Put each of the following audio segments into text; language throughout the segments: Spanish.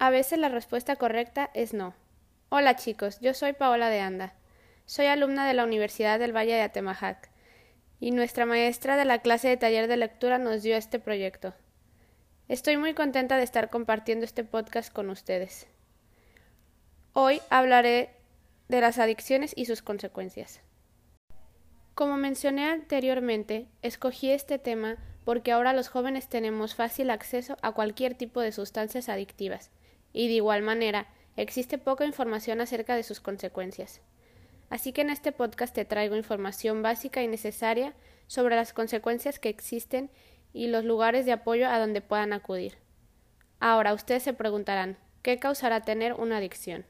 A veces la respuesta correcta es no. Hola chicos, yo soy Paola de Anda. Soy alumna de la Universidad del Valle de Atemajac y nuestra maestra de la clase de taller de lectura nos dio este proyecto. Estoy muy contenta de estar compartiendo este podcast con ustedes. Hoy hablaré de las adicciones y sus consecuencias. Como mencioné anteriormente, escogí este tema porque ahora los jóvenes tenemos fácil acceso a cualquier tipo de sustancias adictivas y de igual manera existe poca información acerca de sus consecuencias. Así que en este podcast te traigo información básica y necesaria sobre las consecuencias que existen y los lugares de apoyo a donde puedan acudir. Ahora ustedes se preguntarán, ¿qué causará tener una adicción?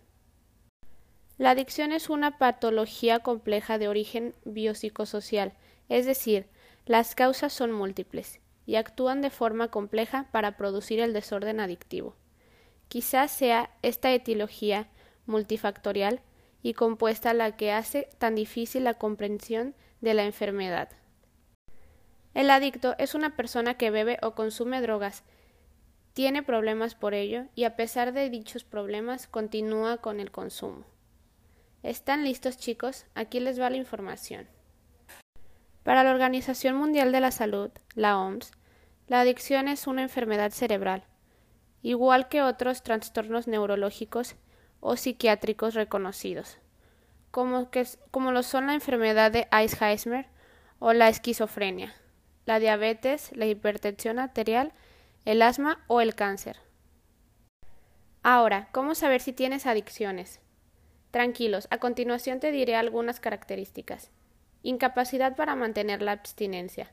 La adicción es una patología compleja de origen biopsicosocial, es decir, las causas son múltiples y actúan de forma compleja para producir el desorden adictivo. Quizás sea esta etiología multifactorial y compuesta la que hace tan difícil la comprensión de la enfermedad. El adicto es una persona que bebe o consume drogas, tiene problemas por ello y a pesar de dichos problemas continúa con el consumo. ¿Están listos chicos? Aquí les va la información. Para la Organización Mundial de la Salud, la OMS, la adicción es una enfermedad cerebral igual que otros trastornos neurológicos o psiquiátricos reconocidos, como, que, como lo son la enfermedad de Alzheimer o la esquizofrenia, la diabetes, la hipertensión arterial, el asma o el cáncer. Ahora, ¿cómo saber si tienes adicciones? Tranquilos, a continuación te diré algunas características. Incapacidad para mantener la abstinencia.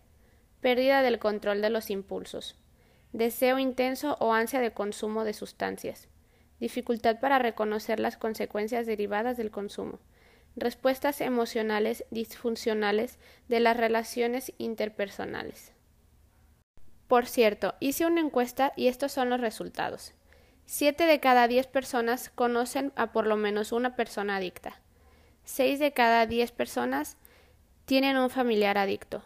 Pérdida del control de los impulsos deseo intenso o ansia de consumo de sustancias, dificultad para reconocer las consecuencias derivadas del consumo, respuestas emocionales disfuncionales de las relaciones interpersonales. Por cierto, hice una encuesta y estos son los resultados. Siete de cada diez personas conocen a por lo menos una persona adicta. Seis de cada diez personas tienen un familiar adicto.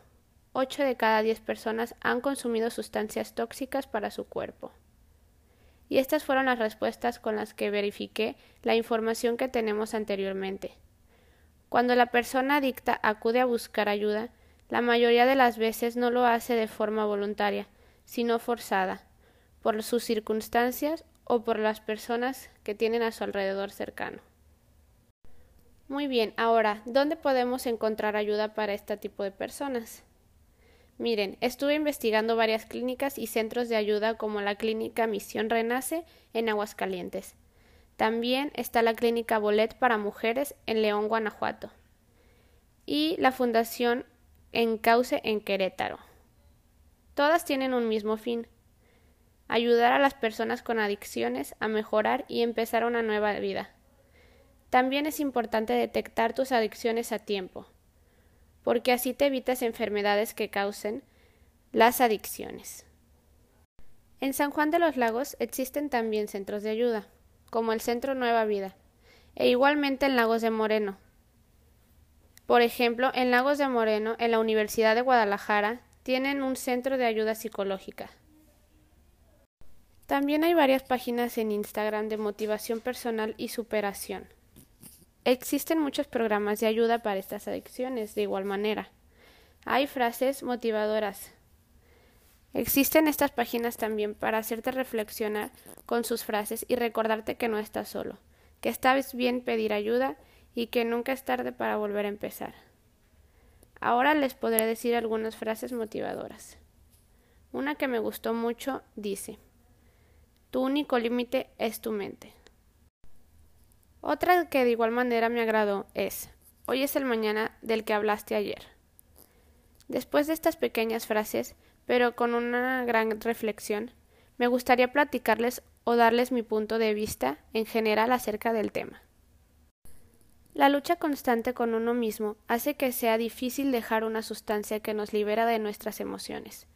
8 de cada 10 personas han consumido sustancias tóxicas para su cuerpo. Y estas fueron las respuestas con las que verifiqué la información que tenemos anteriormente. Cuando la persona adicta acude a buscar ayuda, la mayoría de las veces no lo hace de forma voluntaria, sino forzada, por sus circunstancias o por las personas que tienen a su alrededor cercano. Muy bien, ahora, ¿dónde podemos encontrar ayuda para este tipo de personas? Miren, estuve investigando varias clínicas y centros de ayuda como la Clínica Misión Renace en Aguascalientes. También está la Clínica Bolet para Mujeres en León, Guanajuato. Y la Fundación Encauce en Querétaro. Todas tienen un mismo fin, ayudar a las personas con adicciones a mejorar y empezar una nueva vida. También es importante detectar tus adicciones a tiempo porque así te evitas enfermedades que causen las adicciones. En San Juan de los Lagos existen también centros de ayuda, como el Centro Nueva Vida, e igualmente en Lagos de Moreno. Por ejemplo, en Lagos de Moreno, en la Universidad de Guadalajara, tienen un centro de ayuda psicológica. También hay varias páginas en Instagram de motivación personal y superación. Existen muchos programas de ayuda para estas adicciones de igual manera. Hay frases motivadoras. Existen estas páginas también para hacerte reflexionar con sus frases y recordarte que no estás solo, que está bien pedir ayuda y que nunca es tarde para volver a empezar. Ahora les podré decir algunas frases motivadoras. Una que me gustó mucho dice, Tu único límite es tu mente. Otra que de igual manera me agradó es Hoy es el mañana del que hablaste ayer. Después de estas pequeñas frases, pero con una gran reflexión, me gustaría platicarles o darles mi punto de vista en general acerca del tema. La lucha constante con uno mismo hace que sea difícil dejar una sustancia que nos libera de nuestras emociones.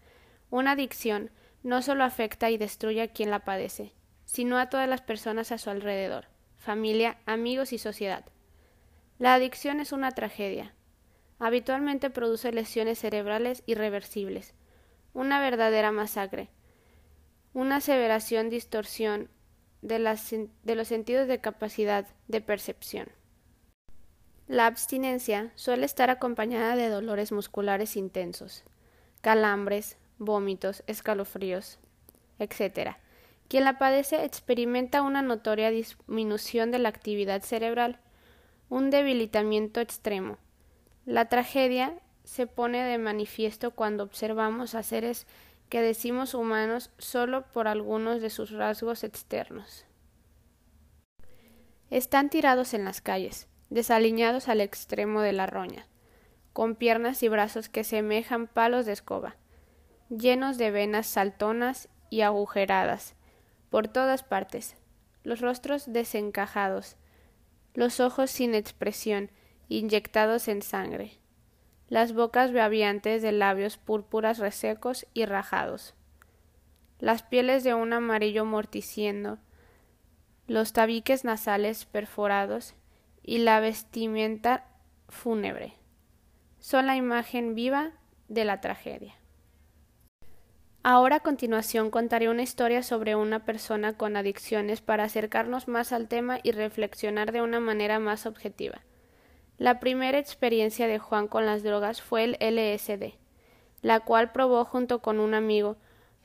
Una adicción no solo afecta y destruye a quien la padece, sino a todas las personas a su alrededor familia, amigos y sociedad. La adicción es una tragedia. Habitualmente produce lesiones cerebrales irreversibles, una verdadera masacre, una aseveración, distorsión de, los sentidos de capacidad de percepción. La abstinencia suele estar acompañada de dolores musculares intensos, calambres, vómitos, escalofríos, etc. Quien la padece experimenta una notoria disminución de la actividad cerebral, un debilitamiento extremo. La tragedia se pone de manifiesto cuando observamos a seres que decimos humanos solo por algunos de sus rasgos externos. Están tirados en las calles, desaliñados al extremo de la roña, con piernas y brazos que semejan palos de escoba, llenos de venas saltonas y agujeradas, por todas partes, los rostros desencajados, los ojos sin expresión, inyectados en sangre, las bocas babiantes de labios púrpuras resecos y rajados, las pieles de un amarillo morticiendo, los tabiques nasales perforados y la vestimenta fúnebre. Son la imagen viva de la tragedia. Ahora a continuación contaré una historia sobre una persona con adicciones para acercarnos más al tema y reflexionar de una manera más objetiva. La primera experiencia de Juan con las drogas fue el LSD, la cual probó junto con un amigo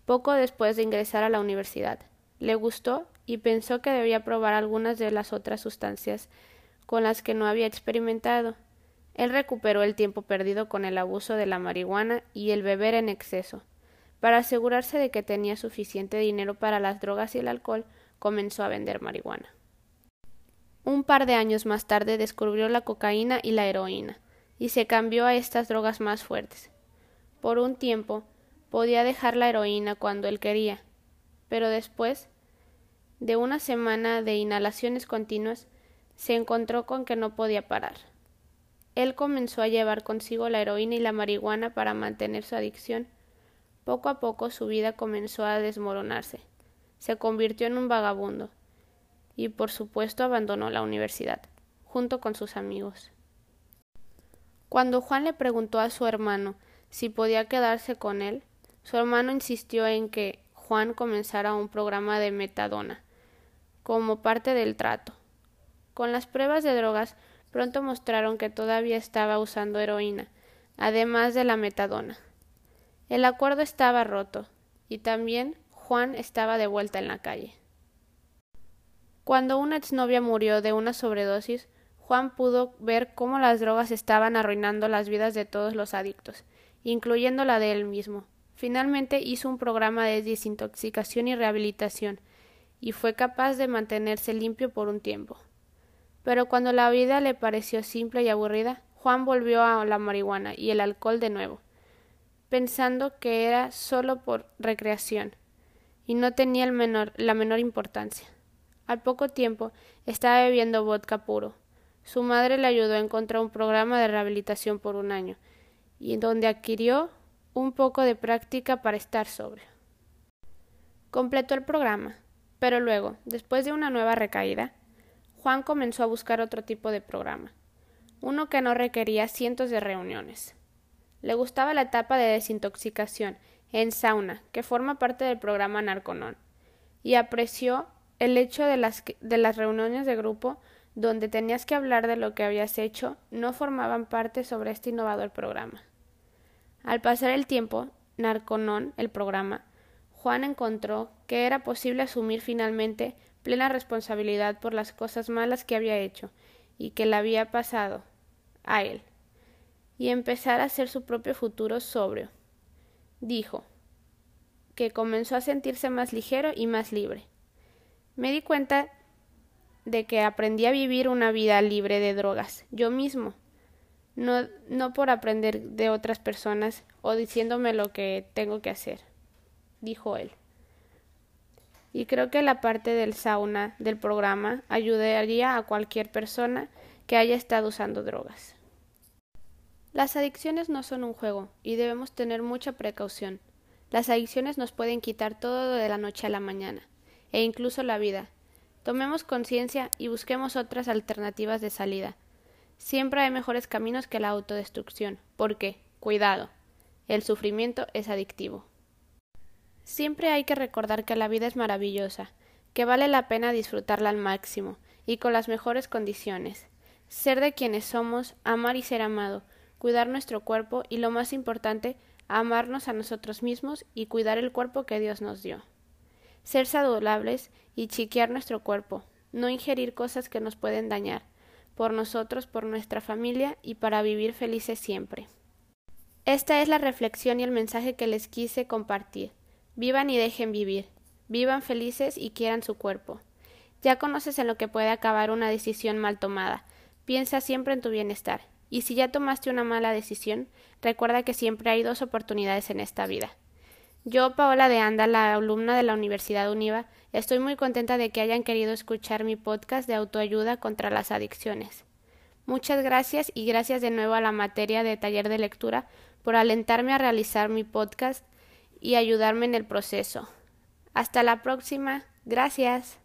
poco después de ingresar a la universidad. Le gustó y pensó que debía probar algunas de las otras sustancias con las que no había experimentado. Él recuperó el tiempo perdido con el abuso de la marihuana y el beber en exceso. Para asegurarse de que tenía suficiente dinero para las drogas y el alcohol, comenzó a vender marihuana. Un par de años más tarde descubrió la cocaína y la heroína, y se cambió a estas drogas más fuertes. Por un tiempo podía dejar la heroína cuando él quería, pero después de una semana de inhalaciones continuas, se encontró con que no podía parar. Él comenzó a llevar consigo la heroína y la marihuana para mantener su adicción. Poco a poco su vida comenzó a desmoronarse. Se convirtió en un vagabundo y por supuesto abandonó la universidad, junto con sus amigos. Cuando Juan le preguntó a su hermano si podía quedarse con él, su hermano insistió en que Juan comenzara un programa de metadona, como parte del trato. Con las pruebas de drogas pronto mostraron que todavía estaba usando heroína, además de la metadona. El acuerdo estaba roto, y también Juan estaba de vuelta en la calle. Cuando una exnovia murió de una sobredosis, Juan pudo ver cómo las drogas estaban arruinando las vidas de todos los adictos, incluyendo la de él mismo. Finalmente hizo un programa de desintoxicación y rehabilitación, y fue capaz de mantenerse limpio por un tiempo. Pero cuando la vida le pareció simple y aburrida, Juan volvió a la marihuana y el alcohol de nuevo, pensando que era solo por recreación, y no tenía el menor, la menor importancia. Al poco tiempo estaba bebiendo vodka puro. Su madre le ayudó a encontrar un programa de rehabilitación por un año, y donde adquirió un poco de práctica para estar sobrio. Completó el programa, pero luego, después de una nueva recaída, Juan comenzó a buscar otro tipo de programa, uno que no requería cientos de reuniones. Le gustaba la etapa de desintoxicación en sauna, que forma parte del programa Narconon, y apreció el hecho de las, las reuniones de grupo donde tenías que hablar de lo que habías hecho no formaban parte sobre este innovador programa. Al pasar el tiempo, Narconon, el programa, Juan encontró que era posible asumir finalmente plena responsabilidad por las cosas malas que había hecho y que le había pasado a él, y empezar a hacer su propio futuro sobrio. Dijo que comenzó a sentirse más ligero y más libre me di cuenta de que aprendí a vivir una vida libre de drogas, yo mismo, no, no por aprender de otras personas o diciéndome lo que tengo que hacer, dijo él. Y creo que la parte del sauna del programa ayudaría a cualquier persona que haya estado usando drogas. Las adicciones no son un juego y debemos tener mucha precaución. Las adicciones nos pueden quitar todo de la noche a la mañana e incluso la vida. Tomemos conciencia y busquemos otras alternativas de salida. Siempre hay mejores caminos que la autodestrucción, porque, cuidado, el sufrimiento es adictivo. Siempre hay que recordar que la vida es maravillosa, que vale la pena disfrutarla al máximo y con las mejores condiciones. Ser de quienes somos, amar y ser amado, cuidar nuestro cuerpo y lo más importante, amarnos a nosotros mismos y cuidar el cuerpo que Dios nos dio. Ser saludables y chiquear nuestro cuerpo, no ingerir cosas que nos pueden dañar, por nosotros, por nuestra familia y para vivir felices siempre. Esta es la reflexión y el mensaje que les quise compartir. Vivan y dejen vivir. Vivan felices y quieran su cuerpo. Ya conoces en lo que puede acabar una decisión mal tomada. Piensa siempre en tu bienestar. Y si ya tomaste una mala decisión, recuerda que siempre hay dos oportunidades en esta vida. Yo, Paola de Anda, la alumna de la Universidad Univa, estoy muy contenta de que hayan querido escuchar mi podcast de autoayuda contra las adicciones. Muchas gracias y gracias de nuevo a la materia de taller de lectura por alentarme a realizar mi podcast y ayudarme en el proceso. Hasta la próxima. Gracias.